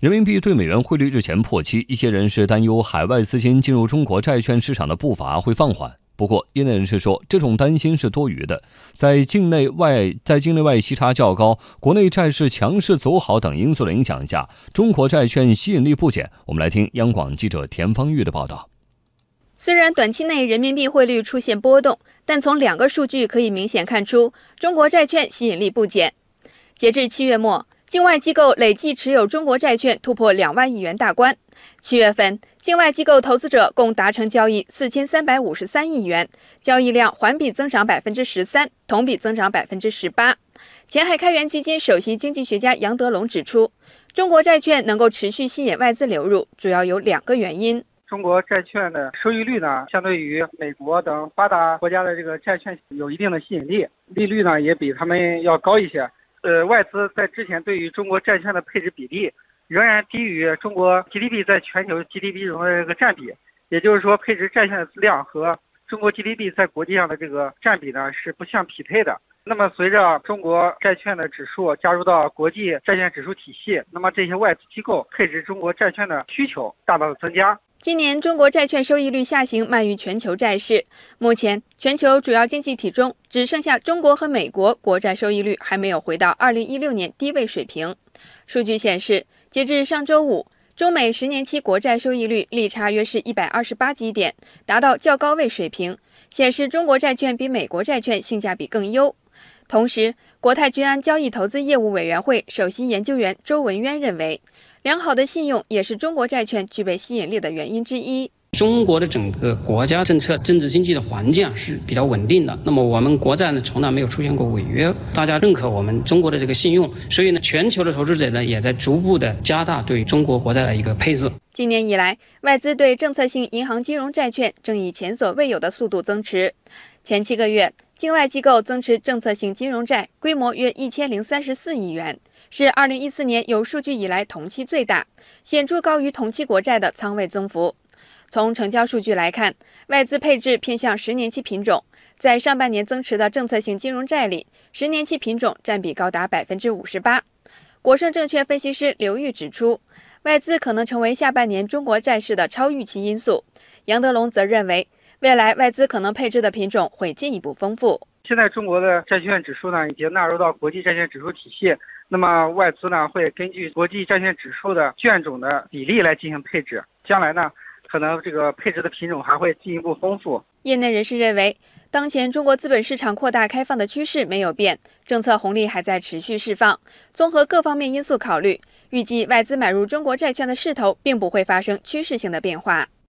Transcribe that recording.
人民币对美元汇率日前破七，一些人士担忧海外资金进入中国债券市场的步伐会放缓。不过，业内人士说，这种担心是多余的。在境内外在境内外息差较高、国内债市强势走好等因素的影响下，中国债券吸引力不减。我们来听央广记者田方玉的报道。虽然短期内人民币汇率出现波动，但从两个数据可以明显看出，中国债券吸引力不减。截至七月末。境外机构累计持有中国债券突破两万亿元大关。七月份，境外机构投资者共达成交易四千三百五十三亿元，交易量环比增长百分之十三，同比增长百分之十八。前海开源基金首席经济学家杨德龙指出，中国债券能够持续吸引外资流入，主要有两个原因：中国债券的收益率呢，相对于美国等发达国家的这个债券有一定的吸引力，利率呢也比他们要高一些。呃，外资在之前对于中国债券的配置比例仍然低于中国 GDP 在全球 GDP 中的这个占比，也就是说，配置债券的量和中国 GDP 在国际上的这个占比呢是不相匹配的。那么，随着中国债券的指数加入到国际债券指数体系，那么这些外资机构配置中国债券的需求大大的增加。今年中国债券收益率下行慢于全球债市。目前，全球主要经济体中只剩下中国和美国国债收益率还没有回到2016年低位水平。数据显示，截至上周五，中美十年期国债收益率利差约是一百二十八基点，达到较高位水平，显示中国债券比美国债券性价比更优。同时，国泰君安交易投资业务委员会首席研究员周文渊认为。良好的信用也是中国债券具备吸引力的原因之一。中国的整个国家政策、政治经济的环境啊是比较稳定的。那么我们国债呢，从来没有出现过违约，大家认可我们中国的这个信用，所以呢，全球的投资者呢也在逐步的加大对中国国债的一个配置。今年以来，外资对政策性银行金融债券正以前所未有的速度增持。前七个月，境外机构增持政策性金融债规模约一千零三十四亿元。是二零一四年有数据以来同期最大，显著高于同期国债的仓位增幅。从成交数据来看，外资配置偏向十年期品种，在上半年增持的政策性金融债里，十年期品种占比高达百分之五十八。国盛证券分析师刘玉指出，外资可能成为下半年中国债市的超预期因素。杨德龙则认为，未来外资可能配置的品种会进一步丰富。现在中国的债券指数呢，已经纳入到国际债券指数体系。那么外资呢会根据国际债券指数的券种的比例来进行配置，将来呢可能这个配置的品种还会进一步丰富。业内人士认为，当前中国资本市场扩大开放的趋势没有变，政策红利还在持续释放。综合各方面因素考虑，预计外资买入中国债券的势头并不会发生趋势性的变化。